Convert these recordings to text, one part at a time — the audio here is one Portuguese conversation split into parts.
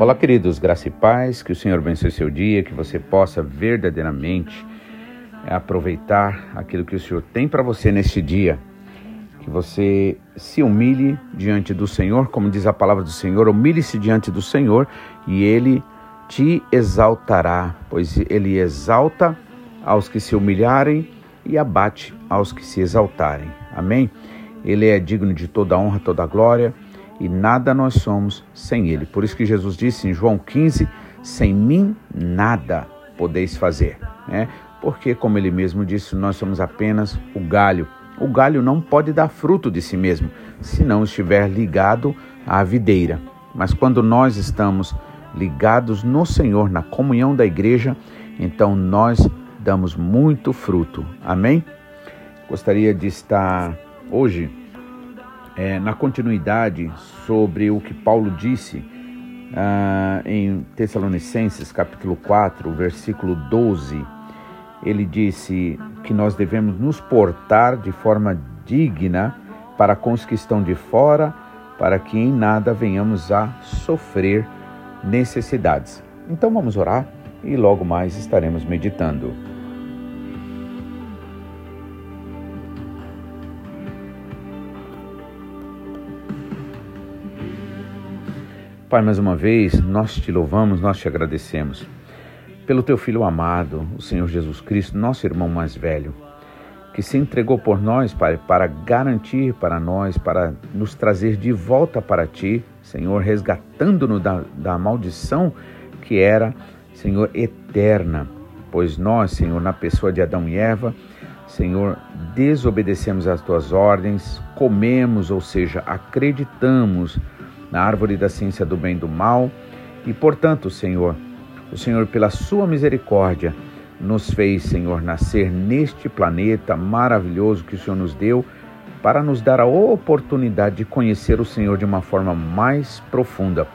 Olá, queridos, graça e paz, que o Senhor abençoe seu dia, que você possa verdadeiramente aproveitar aquilo que o Senhor tem para você neste dia. Que você se humilhe diante do Senhor, como diz a palavra do Senhor, humilhe-se diante do Senhor e ele te exaltará, pois ele exalta aos que se humilharem e abate aos que se exaltarem. Amém? Ele é digno de toda honra, toda glória e nada nós somos sem Ele. Por isso que Jesus disse em João 15: sem mim nada podeis fazer. Né? Porque, como Ele mesmo disse, nós somos apenas o galho. O galho não pode dar fruto de si mesmo se não estiver ligado à videira. Mas quando nós estamos ligados no Senhor, na comunhão da igreja, então nós damos muito fruto. Amém? Gostaria de estar hoje é, na continuidade sobre o que Paulo disse ah, em Tessalonicenses, capítulo 4, versículo 12. Ele disse que nós devemos nos portar de forma digna para com os que estão de fora, para que em nada venhamos a sofrer necessidades. Então vamos orar e logo mais estaremos meditando. Pai, mais uma vez, nós te louvamos, nós te agradecemos pelo teu filho amado, o Senhor Jesus Cristo, nosso irmão mais velho, que se entregou por nós, Pai, para garantir para nós, para nos trazer de volta para ti, Senhor, resgatando-nos da, da maldição que era, Senhor, eterna. Pois nós, Senhor, na pessoa de Adão e Eva, Senhor, desobedecemos às tuas ordens, comemos, ou seja, acreditamos na árvore da ciência do bem e do mal. E, portanto, Senhor, o Senhor, pela sua misericórdia, nos fez, Senhor, nascer neste planeta maravilhoso que o Senhor nos deu para nos dar a oportunidade de conhecer o Senhor de uma forma mais profunda.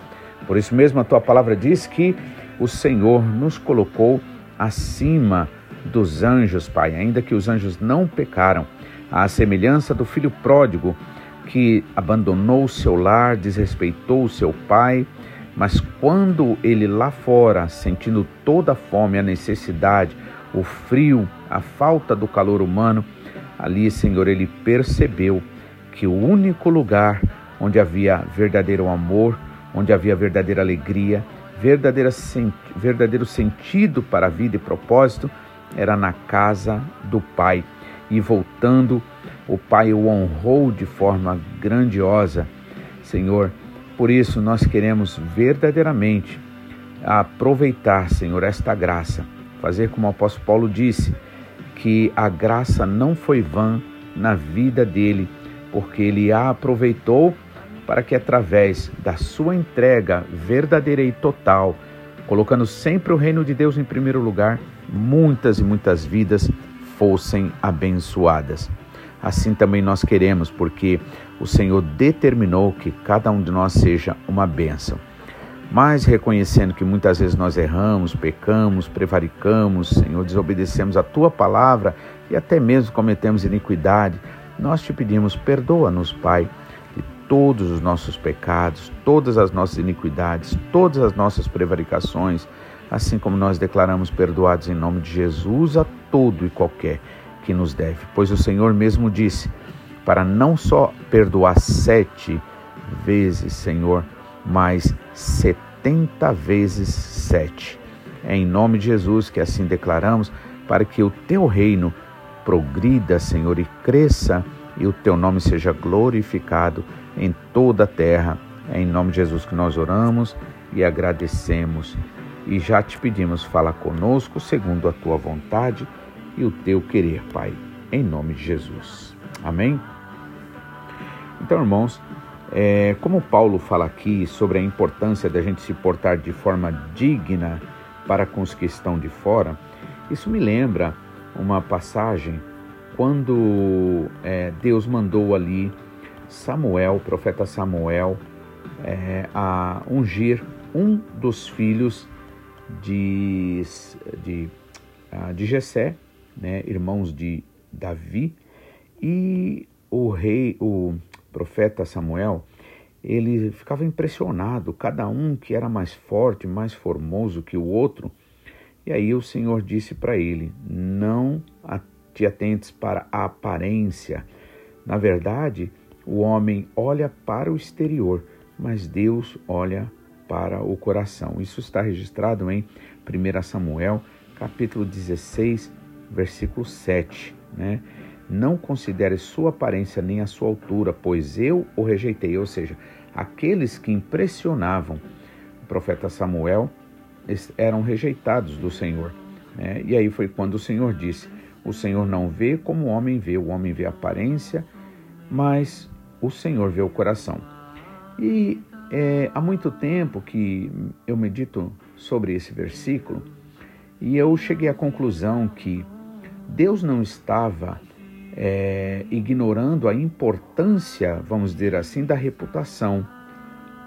Por isso mesmo, a tua palavra diz que o Senhor nos colocou acima dos anjos, Pai, ainda que os anjos não pecaram, à semelhança do filho pródigo que abandonou o seu lar, desrespeitou o seu pai, mas quando ele lá fora, sentindo toda a fome, a necessidade, o frio, a falta do calor humano, ali, Senhor, ele percebeu que o único lugar onde havia verdadeiro amor, onde havia verdadeira alegria, verdadeira, verdadeiro sentido para a vida e propósito, era na casa do Pai. E voltando o Pai o honrou de forma grandiosa. Senhor, por isso nós queremos verdadeiramente aproveitar, Senhor, esta graça, fazer como o apóstolo Paulo disse, que a graça não foi vã na vida dele, porque ele a aproveitou para que através da sua entrega verdadeira e total, colocando sempre o reino de Deus em primeiro lugar, muitas e muitas vidas fossem abençoadas. Assim também nós queremos, porque o Senhor determinou que cada um de nós seja uma bênção. Mas reconhecendo que muitas vezes nós erramos, pecamos, prevaricamos, Senhor, desobedecemos a tua palavra e até mesmo cometemos iniquidade, nós te pedimos, perdoa-nos, Pai, de todos os nossos pecados, todas as nossas iniquidades, todas as nossas prevaricações, assim como nós declaramos perdoados em nome de Jesus a todo e qualquer que nos deve. Pois o Senhor mesmo disse: para não só perdoar sete vezes, Senhor, mas setenta vezes sete. É em nome de Jesus que assim declaramos, para que o teu reino progrida, Senhor, e cresça e o teu nome seja glorificado em toda a terra. É em nome de Jesus que nós oramos e agradecemos. E já te pedimos, fala conosco segundo a tua vontade e o teu querer, Pai, em nome de Jesus. Amém? Então, irmãos, é, como Paulo fala aqui sobre a importância da gente se portar de forma digna para com os que estão de fora, isso me lembra uma passagem quando é, Deus mandou ali Samuel, o profeta Samuel, é, a ungir um dos filhos de, de, ah, de Jessé, né, irmãos de Davi, e o rei, o profeta Samuel, ele ficava impressionado, cada um que era mais forte, mais formoso que o outro. E aí o Senhor disse para ele: Não te atentes para a aparência. Na verdade, o homem olha para o exterior, mas Deus olha para o coração. Isso está registrado em 1 Samuel, capítulo 16, versículo 7, né? Não considere sua aparência nem a sua altura, pois eu o rejeitei. Ou seja, aqueles que impressionavam o profeta Samuel eram rejeitados do Senhor. Né? E aí foi quando o Senhor disse: O Senhor não vê como o homem vê, o homem vê a aparência, mas o Senhor vê o coração. E é, há muito tempo que eu medito sobre esse versículo e eu cheguei à conclusão que Deus não estava é, ignorando a importância, vamos dizer assim, da reputação,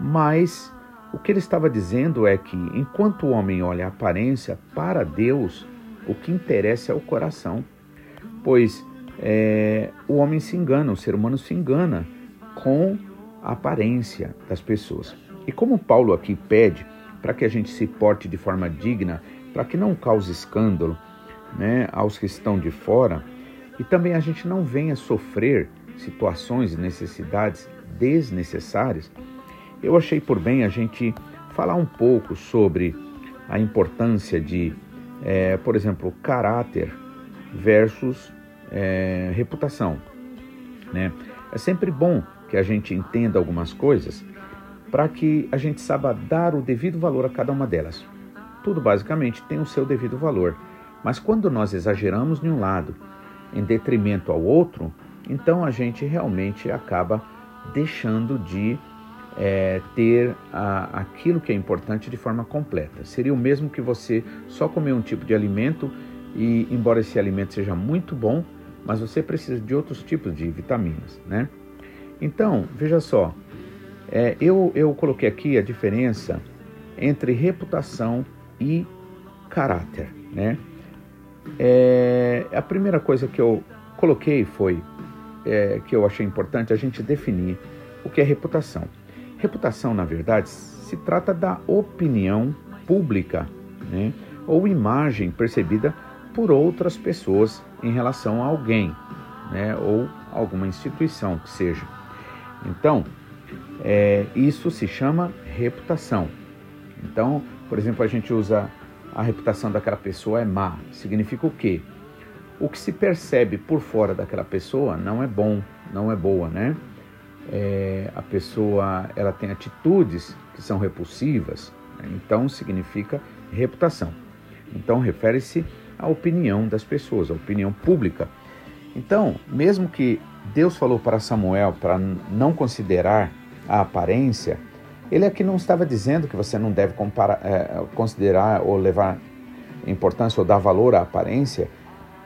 mas o que ele estava dizendo é que enquanto o homem olha a aparência, para Deus o que interessa é o coração, pois é, o homem se engana, o ser humano se engana com a aparência das pessoas. E como Paulo aqui pede para que a gente se porte de forma digna para que não cause escândalo né, aos que estão de fora e também a gente não venha sofrer situações e necessidades desnecessárias, eu achei por bem a gente falar um pouco sobre a importância de, é, por exemplo, caráter versus é, reputação. Né? É sempre bom que a gente entenda algumas coisas para que a gente saiba dar o devido valor a cada uma delas tudo basicamente tem o seu devido valor. Mas quando nós exageramos de um lado em detrimento ao outro, então a gente realmente acaba deixando de é, ter a, aquilo que é importante de forma completa. Seria o mesmo que você só comer um tipo de alimento e, embora esse alimento seja muito bom, mas você precisa de outros tipos de vitaminas, né? Então, veja só, é, eu, eu coloquei aqui a diferença entre reputação e caráter, né? É, a primeira coisa que eu coloquei foi é, que eu achei importante a gente definir o que é reputação. Reputação, na verdade, se trata da opinião pública, né? Ou imagem percebida por outras pessoas em relação a alguém, né? Ou alguma instituição que seja. Então, é, isso se chama reputação. Então, por exemplo, a gente usa a reputação daquela pessoa é má. Significa o quê? O que se percebe por fora daquela pessoa não é bom, não é boa, né? É, a pessoa ela tem atitudes que são repulsivas, né? então significa reputação. Então refere-se à opinião das pessoas, à opinião pública. Então, mesmo que Deus falou para Samuel para não considerar a aparência, ele aqui não estava dizendo que você não deve comparar, é, considerar ou levar importância ou dar valor à aparência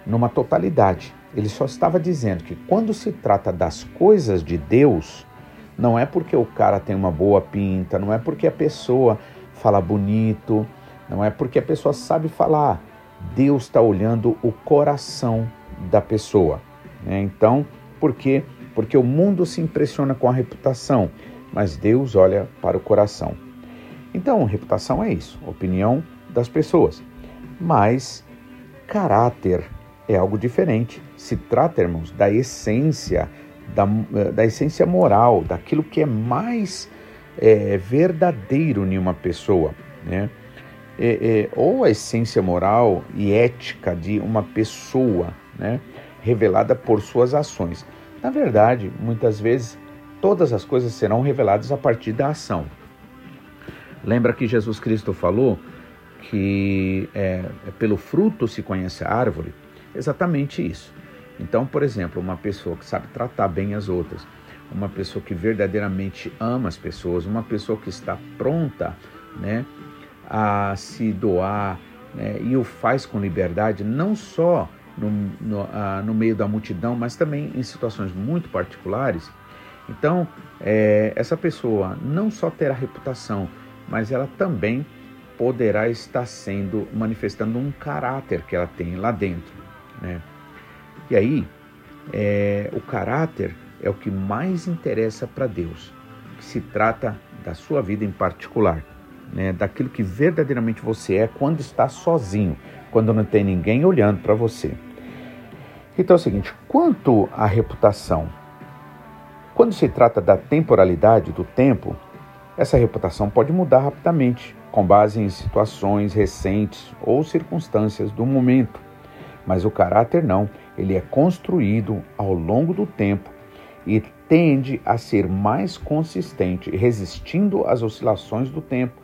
numa totalidade. Ele só estava dizendo que quando se trata das coisas de Deus, não é porque o cara tem uma boa pinta, não é porque a pessoa fala bonito, não é porque a pessoa sabe falar. Deus está olhando o coração da pessoa. Né? Então, por quê? Porque o mundo se impressiona com a reputação mas Deus olha para o coração. Então, reputação é isso, opinião das pessoas. Mas caráter é algo diferente. Se trata, irmãos, da essência, da, da essência moral, daquilo que é mais é, verdadeiro em uma pessoa, né? É, é, ou a essência moral e ética de uma pessoa, né? Revelada por suas ações. Na verdade, muitas vezes todas as coisas serão reveladas a partir da ação. Lembra que Jesus Cristo falou que é, é, pelo fruto se conhece a árvore? Exatamente isso. Então, por exemplo, uma pessoa que sabe tratar bem as outras, uma pessoa que verdadeiramente ama as pessoas, uma pessoa que está pronta né, a se doar né, e o faz com liberdade, não só no, no, ah, no meio da multidão, mas também em situações muito particulares, então, é, essa pessoa não só terá reputação, mas ela também poderá estar sendo manifestando um caráter que ela tem lá dentro, né? E aí, é, o caráter é o que mais interessa para Deus. que se trata da sua vida em particular, né? daquilo que verdadeiramente você é quando está sozinho, quando não tem ninguém olhando para você. Então é o seguinte: quanto à reputação, quando se trata da temporalidade do tempo, essa reputação pode mudar rapidamente, com base em situações recentes ou circunstâncias do momento. Mas o caráter não, ele é construído ao longo do tempo e tende a ser mais consistente, resistindo às oscilações do tempo,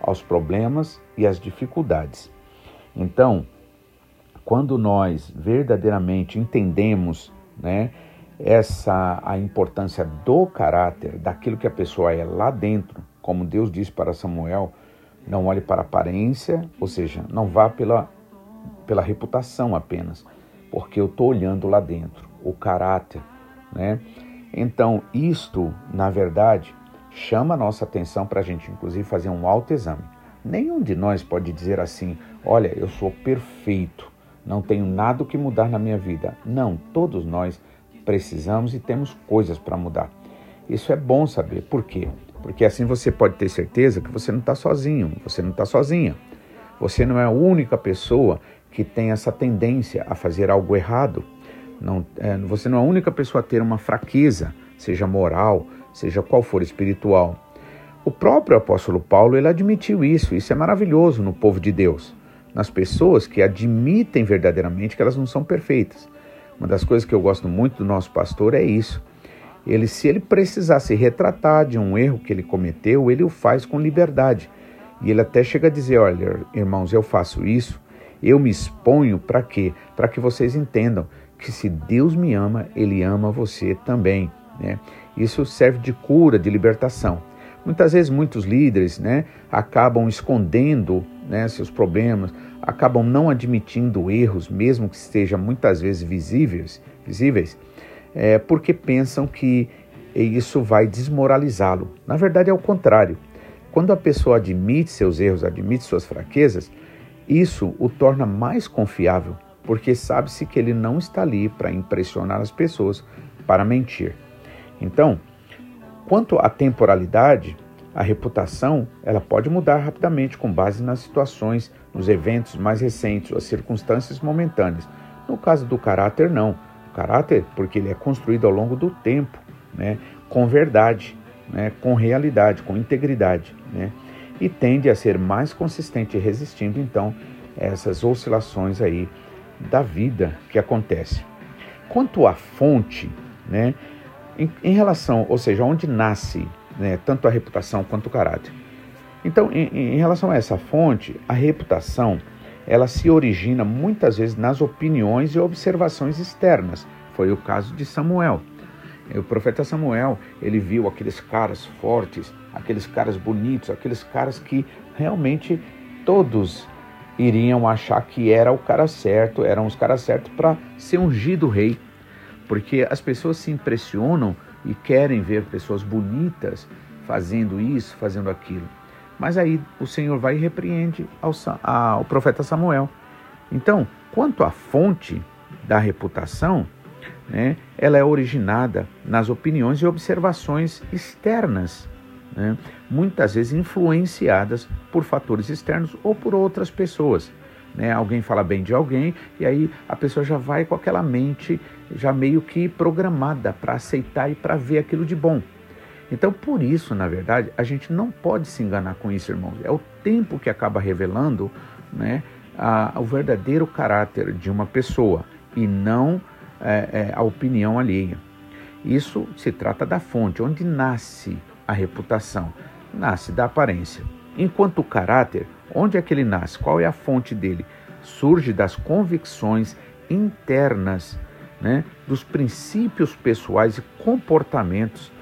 aos problemas e às dificuldades. Então, quando nós verdadeiramente entendemos, né, essa a importância do caráter, daquilo que a pessoa é lá dentro, como Deus disse para Samuel, não olhe para a aparência, ou seja, não vá pela, pela reputação apenas, porque eu estou olhando lá dentro, o caráter, né? Então, isto, na verdade, chama a nossa atenção para a gente, inclusive, fazer um autoexame. Nenhum de nós pode dizer assim: olha, eu sou perfeito, não tenho nada que mudar na minha vida. Não, todos nós precisamos e temos coisas para mudar. Isso é bom saber. Por quê? Porque assim você pode ter certeza que você não está sozinho, você não está sozinha. Você não é a única pessoa que tem essa tendência a fazer algo errado. Não, é, você não é a única pessoa a ter uma fraqueza, seja moral, seja qual for espiritual. O próprio apóstolo Paulo ele admitiu isso. Isso é maravilhoso no povo de Deus, nas pessoas que admitem verdadeiramente que elas não são perfeitas. Uma das coisas que eu gosto muito do nosso pastor é isso. Ele, se ele precisar se retratar de um erro que ele cometeu, ele o faz com liberdade. E ele até chega a dizer: Olha, irmãos, eu faço isso, eu me exponho para quê? Para que vocês entendam que se Deus me ama, Ele ama você também. Né? Isso serve de cura, de libertação. Muitas vezes muitos líderes né, acabam escondendo né, seus problemas, acabam não admitindo erros, mesmo que estejam muitas vezes visíveis, visíveis é, porque pensam que isso vai desmoralizá-lo. Na verdade, é o contrário. Quando a pessoa admite seus erros, admite suas fraquezas, isso o torna mais confiável, porque sabe-se que ele não está ali para impressionar as pessoas, para mentir. Então, quanto à temporalidade, a reputação ela pode mudar rapidamente com base nas situações, nos eventos mais recentes, as circunstâncias momentâneas. No caso do caráter, não. O caráter, porque ele é construído ao longo do tempo, né, com verdade, né, com realidade, com integridade, né, e tende a ser mais consistente resistindo então essas oscilações aí da vida que acontece. Quanto à fonte, né, em, em relação, ou seja, onde nasce né, tanto a reputação quanto o caráter. Então, em, em relação a essa fonte, a reputação ela se origina muitas vezes nas opiniões e observações externas. Foi o caso de Samuel. O profeta Samuel, ele viu aqueles caras fortes, aqueles caras bonitos, aqueles caras que realmente todos iriam achar que era o cara certo, eram os caras certos para ser ungido rei. Porque as pessoas se impressionam e querem ver pessoas bonitas fazendo isso, fazendo aquilo. Mas aí o Senhor vai e repreende ao, ao profeta Samuel. Então, quanto à fonte da reputação, né, ela é originada nas opiniões e observações externas, né, muitas vezes influenciadas por fatores externos ou por outras pessoas. Né? Alguém fala bem de alguém e aí a pessoa já vai com aquela mente já meio que programada para aceitar e para ver aquilo de bom. Então, por isso, na verdade, a gente não pode se enganar com isso, irmãos. É o tempo que acaba revelando né, a, o verdadeiro caráter de uma pessoa e não é, é, a opinião alheia. Isso se trata da fonte, onde nasce a reputação. Nasce da aparência. Enquanto o caráter, onde é que ele nasce? Qual é a fonte dele? Surge das convicções internas, né, dos princípios pessoais e comportamentos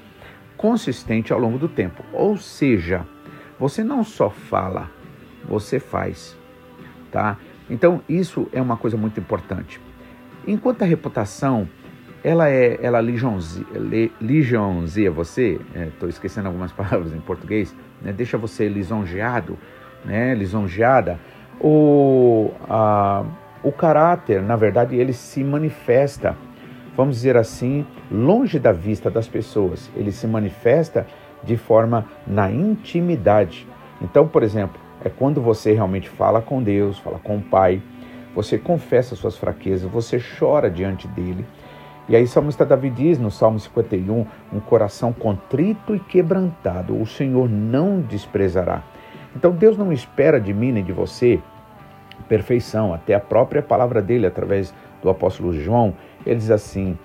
consistente ao longo do tempo. Ou seja, você não só fala, você faz, tá? Então isso é uma coisa muito importante. Enquanto a reputação ela é ela lisonjeia você, estou é, esquecendo algumas palavras em português, né? deixa você lisonjeado, né? lisonjeada. O, a, o caráter, na verdade, ele se manifesta vamos dizer assim, longe da vista das pessoas. Ele se manifesta de forma na intimidade. Então, por exemplo, é quando você realmente fala com Deus, fala com o Pai, você confessa suas fraquezas, você chora diante dele. E aí, salmista Davi diz no Salmo 51: um coração contrito e quebrantado, o Senhor não desprezará. Então, Deus não espera de mim nem de você perfeição, até a própria palavra dele, através do apóstolo João, ele diz assim: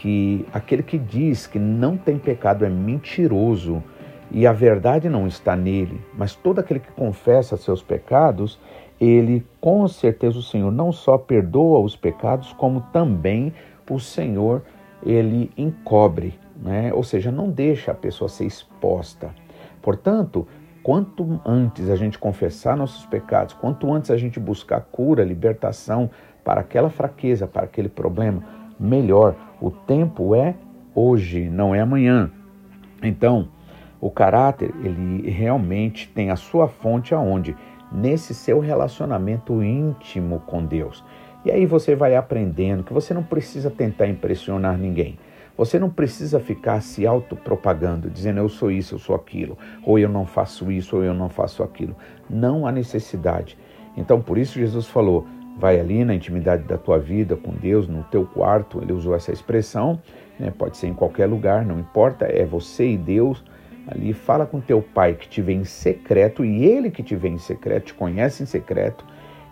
que aquele que diz que não tem pecado é mentiroso e a verdade não está nele, mas todo aquele que confessa seus pecados, ele com certeza o Senhor não só perdoa os pecados, como também o Senhor ele encobre, né? ou seja, não deixa a pessoa ser exposta. Portanto, quanto antes a gente confessar nossos pecados, quanto antes a gente buscar cura, libertação para aquela fraqueza, para aquele problema, melhor. O tempo é hoje, não é amanhã. Então, o caráter, ele realmente tem a sua fonte aonde? Nesse seu relacionamento íntimo com Deus. E aí você vai aprendendo que você não precisa tentar impressionar ninguém. Você não precisa ficar se autopropagando, dizendo eu sou isso, eu sou aquilo, ou eu não faço isso, ou eu não faço aquilo. Não há necessidade. Então, por isso Jesus falou: vai ali na intimidade da tua vida com Deus, no teu quarto, ele usou essa expressão, né? pode ser em qualquer lugar, não importa, é você e Deus ali, fala com teu pai que te vê em secreto e ele que te vê em secreto, te conhece em secreto,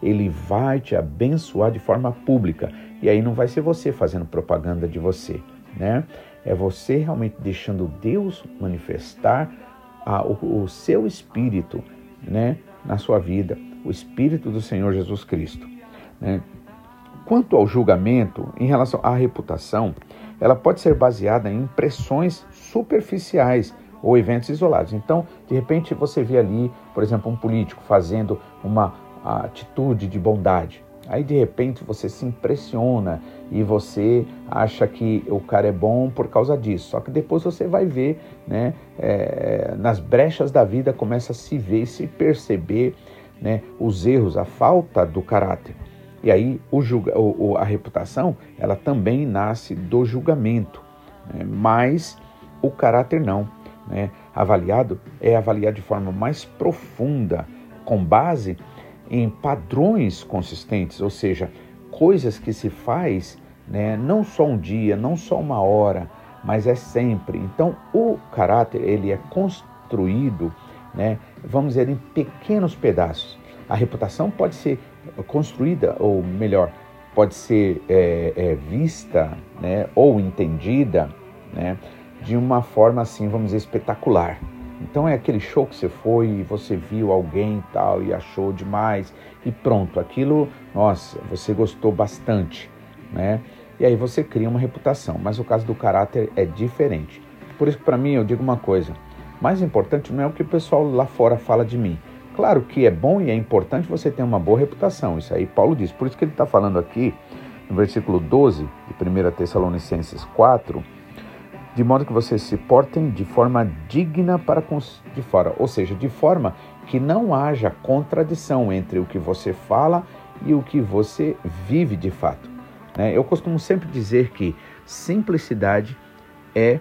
ele vai te abençoar de forma pública. E aí não vai ser você fazendo propaganda de você, né? É você realmente deixando Deus manifestar a, o, o seu espírito, né, na sua vida, o espírito do Senhor Jesus Cristo. Né? Quanto ao julgamento, em relação à reputação, ela pode ser baseada em impressões superficiais ou eventos isolados. Então, de repente, você vê ali, por exemplo, um político fazendo uma atitude de bondade. Aí, de repente, você se impressiona e você acha que o cara é bom por causa disso. Só que depois você vai ver, né, é, nas brechas da vida, começa a se ver, se perceber né, os erros, a falta do caráter. E aí o julga, o, a reputação ela também nasce do julgamento, né? mas o caráter não. Né? Avaliado é avaliado de forma mais profunda, com base em padrões consistentes, ou seja, coisas que se faz né, não só um dia, não só uma hora, mas é sempre. Então o caráter ele é construído, né, vamos dizer, em pequenos pedaços. A reputação pode ser construída, ou melhor, pode ser é, é, vista né, ou entendida né, de uma forma assim, vamos dizer, espetacular. Então é aquele show que você foi e você viu alguém e tal e achou demais e pronto, aquilo, nossa, você gostou bastante, né? E aí você cria uma reputação, mas o caso do caráter é diferente. Por isso para mim eu digo uma coisa, mais importante não é o que o pessoal lá fora fala de mim, Claro que é bom e é importante você ter uma boa reputação, isso aí Paulo diz. Por isso que ele está falando aqui, no versículo 12 de 1 Tessalonicenses 4, de modo que vocês se portem de forma digna para com de fora, ou seja, de forma que não haja contradição entre o que você fala e o que você vive de fato. Né? Eu costumo sempre dizer que simplicidade é,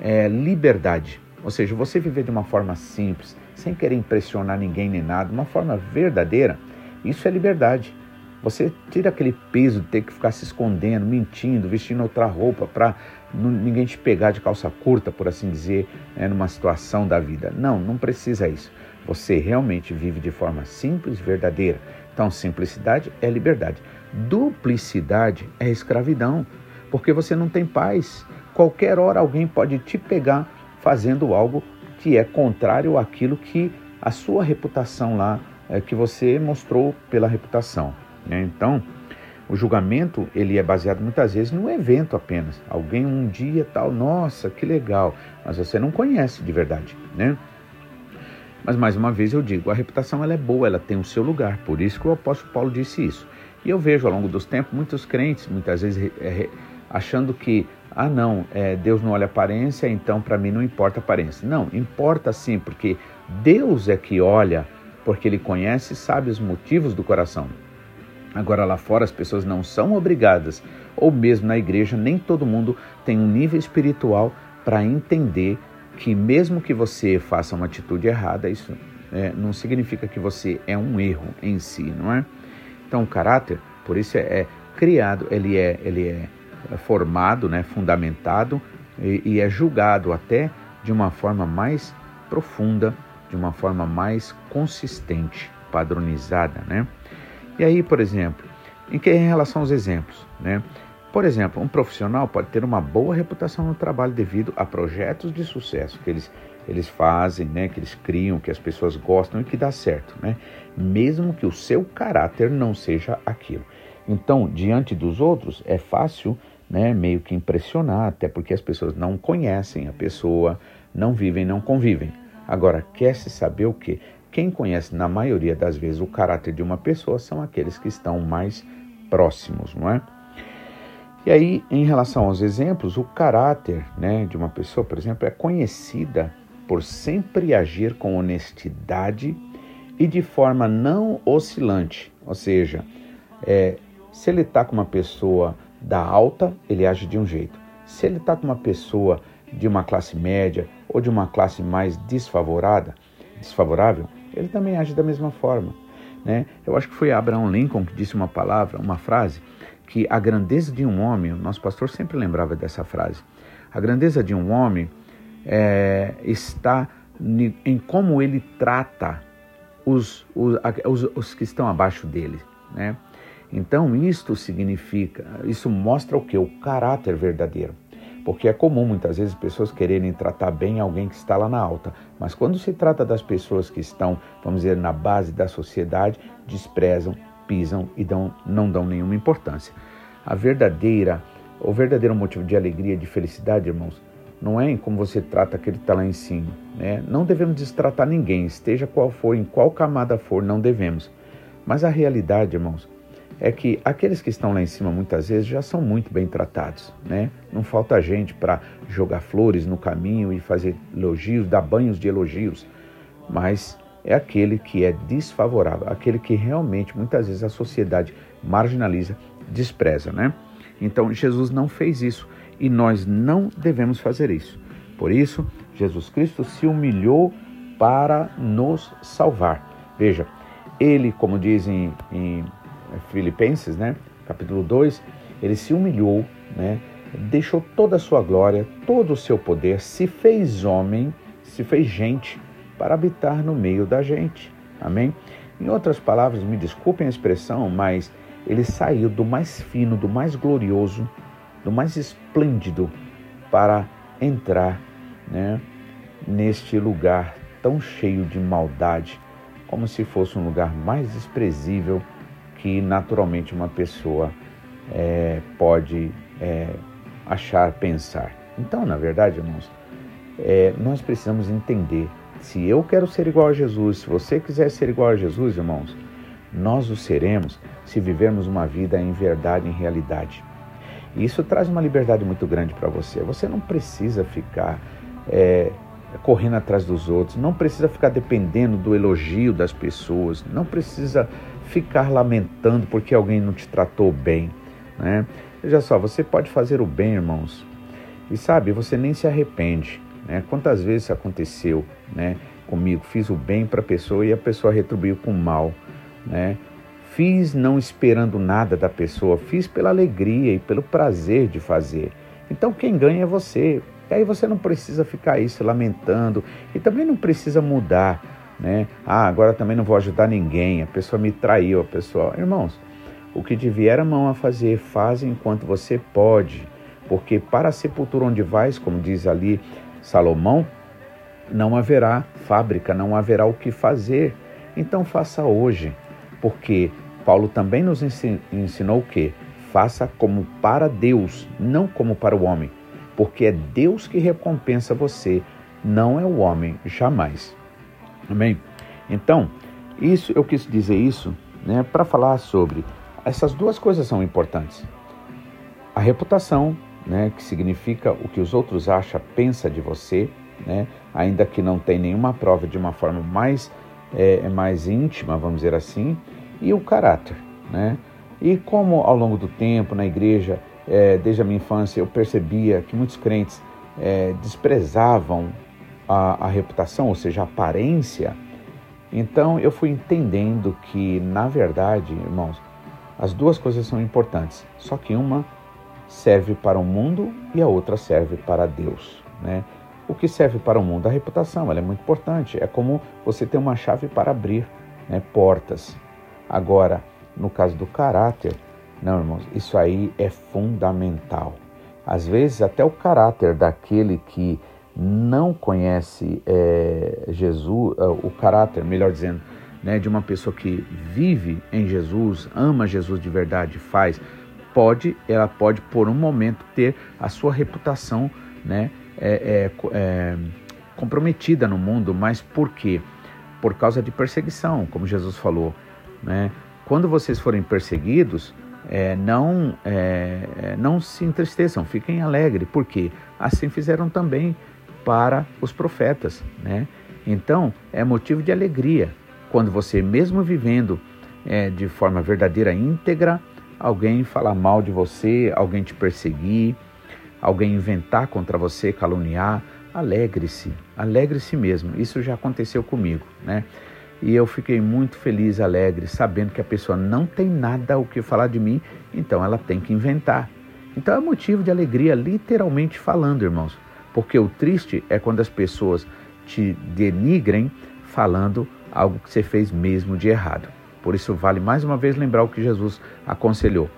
é liberdade, ou seja, você viver de uma forma simples, sem querer impressionar ninguém nem nada, uma forma verdadeira, isso é liberdade. Você tira aquele peso de ter que ficar se escondendo, mentindo, vestindo outra roupa para ninguém te pegar de calça curta, por assim dizer, né, numa situação da vida. Não, não precisa isso. Você realmente vive de forma simples, verdadeira. Então, simplicidade é liberdade. Duplicidade é escravidão, porque você não tem paz. Qualquer hora alguém pode te pegar fazendo algo que é contrário àquilo que a sua reputação lá, é, que você mostrou pela reputação. Né? Então, o julgamento ele é baseado muitas vezes no evento apenas. Alguém um dia tal, nossa, que legal, mas você não conhece de verdade, né? Mas mais uma vez eu digo, a reputação ela é boa, ela tem o seu lugar. Por isso que o apóstolo Paulo disse isso. E eu vejo ao longo dos tempos muitos crentes, muitas vezes é, achando que ah, não, é, Deus não olha aparência, então para mim não importa aparência. Não, importa sim, porque Deus é que olha, porque Ele conhece e sabe os motivos do coração. Agora, lá fora, as pessoas não são obrigadas, ou mesmo na igreja, nem todo mundo tem um nível espiritual para entender que mesmo que você faça uma atitude errada, isso é, não significa que você é um erro em si, não é? Então, o caráter, por isso é, é criado, ele é, ele é formado, né, fundamentado e, e é julgado até de uma forma mais profunda, de uma forma mais consistente, padronizada, né? E aí, por exemplo, em, que, em relação aos exemplos, né? Por exemplo, um profissional pode ter uma boa reputação no trabalho devido a projetos de sucesso que eles, eles fazem, né, que eles criam, que as pessoas gostam e que dá certo, né? mesmo que o seu caráter não seja aquilo. Então, diante dos outros, é fácil né, meio que impressionar, até porque as pessoas não conhecem a pessoa, não vivem, não convivem. Agora, quer se saber o que? Quem conhece, na maioria das vezes, o caráter de uma pessoa são aqueles que estão mais próximos, não é? E aí, em relação aos exemplos, o caráter né, de uma pessoa, por exemplo, é conhecida por sempre agir com honestidade e de forma não oscilante. Ou seja, é, se ele está com uma pessoa da alta, ele age de um jeito. Se ele está com uma pessoa de uma classe média ou de uma classe mais desfavorada, desfavorável, ele também age da mesma forma. Né? Eu acho que foi Abraham Lincoln que disse uma palavra, uma frase que a grandeza de um homem, o nosso pastor sempre lembrava dessa frase, a grandeza de um homem é, está em como ele trata os, os, os, os que estão abaixo dele. Né? Então, isto significa, isso mostra o que? O caráter verdadeiro. Porque é comum muitas vezes pessoas quererem tratar bem alguém que está lá na alta, mas quando se trata das pessoas que estão, vamos dizer, na base da sociedade, desprezam, pisam e dão, não dão nenhuma importância. A verdadeira, o verdadeiro motivo de alegria, de felicidade, irmãos, não é em como você trata aquele que está lá em cima. Né? Não devemos destratar ninguém, esteja qual for, em qual camada for, não devemos. Mas a realidade, irmãos, é que aqueles que estão lá em cima muitas vezes já são muito bem tratados, né? Não falta gente para jogar flores no caminho e fazer elogios, dar banhos de elogios, mas é aquele que é desfavorável, aquele que realmente muitas vezes a sociedade marginaliza, despreza, né? Então Jesus não fez isso e nós não devemos fazer isso. Por isso, Jesus Cristo se humilhou para nos salvar. Veja, ele, como dizem em Filipenses, né, capítulo 2, ele se humilhou, né, deixou toda a sua glória, todo o seu poder, se fez homem, se fez gente para habitar no meio da gente. Amém? Em outras palavras, me desculpem a expressão, mas ele saiu do mais fino, do mais glorioso, do mais esplêndido para entrar né, neste lugar tão cheio de maldade, como se fosse um lugar mais desprezível que naturalmente uma pessoa é, pode é, achar, pensar. Então, na verdade, irmãos, é, nós precisamos entender se eu quero ser igual a Jesus, se você quiser ser igual a Jesus, irmãos, nós o seremos se vivermos uma vida em verdade, em realidade. E isso traz uma liberdade muito grande para você. Você não precisa ficar é, correndo atrás dos outros, não precisa ficar dependendo do elogio das pessoas, não precisa ficar lamentando porque alguém não te tratou bem. Né? Veja só, você pode fazer o bem, irmãos, e sabe, você nem se arrepende. Né? Quantas vezes aconteceu né, comigo? Fiz o bem para a pessoa e a pessoa retribuiu com o mal. Né? Fiz não esperando nada da pessoa, fiz pela alegria e pelo prazer de fazer. Então quem ganha é você. E aí você não precisa ficar aí se lamentando e também não precisa mudar, né? Ah, agora também não vou ajudar ninguém, a pessoa me traiu, a pessoa. Irmãos, o que te a mão a fazer, faz enquanto você pode, porque para a sepultura onde vais, como diz ali Salomão, não haverá fábrica, não haverá o que fazer. Então faça hoje, porque Paulo também nos ensinou o que? Faça como para Deus, não como para o homem, porque é Deus que recompensa você, não é o homem, jamais. Amém? Então, isso eu quis dizer isso né, para falar sobre essas duas coisas são importantes. A reputação, né, que significa o que os outros acham, pensa de você, né, ainda que não tem nenhuma prova de uma forma mais, é, mais íntima, vamos dizer assim, e o caráter. Né? E como ao longo do tempo na igreja, é, desde a minha infância, eu percebia que muitos crentes é, desprezavam a, a reputação, ou seja, a aparência, então eu fui entendendo que, na verdade, irmãos, as duas coisas são importantes, só que uma serve para o mundo e a outra serve para Deus. Né? O que serve para o mundo? A reputação, ela é muito importante. É como você ter uma chave para abrir né, portas. Agora, no caso do caráter, não, irmãos, isso aí é fundamental. Às vezes, até o caráter daquele que não conhece é, Jesus, é, o caráter, melhor dizendo, né, de uma pessoa que vive em Jesus, ama Jesus de verdade, faz, pode, ela pode por um momento ter a sua reputação, né, é, é, é, comprometida no mundo, mas por quê? Por causa de perseguição, como Jesus falou. Né? Quando vocês forem perseguidos, é, não, é, é, não se entristeçam, fiquem alegres, porque assim fizeram também para os profetas. Né? Então, é motivo de alegria quando você, mesmo vivendo é, de forma verdadeira, íntegra, alguém falar mal de você, alguém te perseguir, alguém inventar contra você, caluniar, alegre-se, alegre-se mesmo. Isso já aconteceu comigo, né? E eu fiquei muito feliz, alegre, sabendo que a pessoa não tem nada o que falar de mim, então ela tem que inventar. Então é motivo de alegria, literalmente falando, irmãos. Porque o triste é quando as pessoas te denigrem falando algo que você fez mesmo de errado. Por isso vale mais uma vez lembrar o que Jesus aconselhou.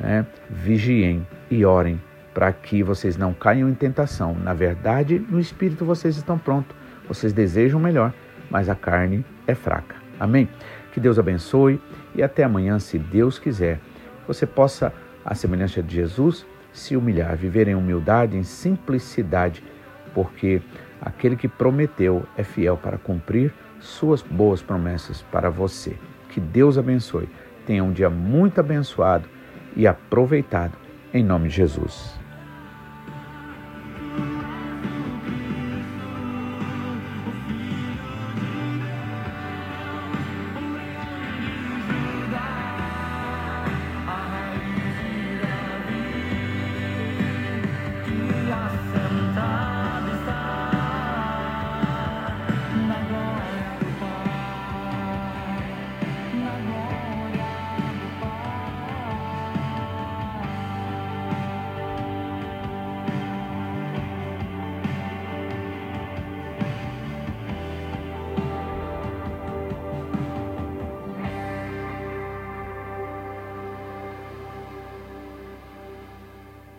Né? Vigiem e orem para que vocês não caiam em tentação. Na verdade, no espírito vocês estão prontos, vocês desejam melhor, mas a carne é fraca. Amém? Que Deus abençoe e até amanhã, se Deus quiser. Você possa, à semelhança de Jesus, se humilhar, viver em humildade, em simplicidade, porque aquele que prometeu é fiel para cumprir suas boas promessas para você. Que Deus abençoe. Tenha um dia muito abençoado e aproveitado. Em nome de Jesus.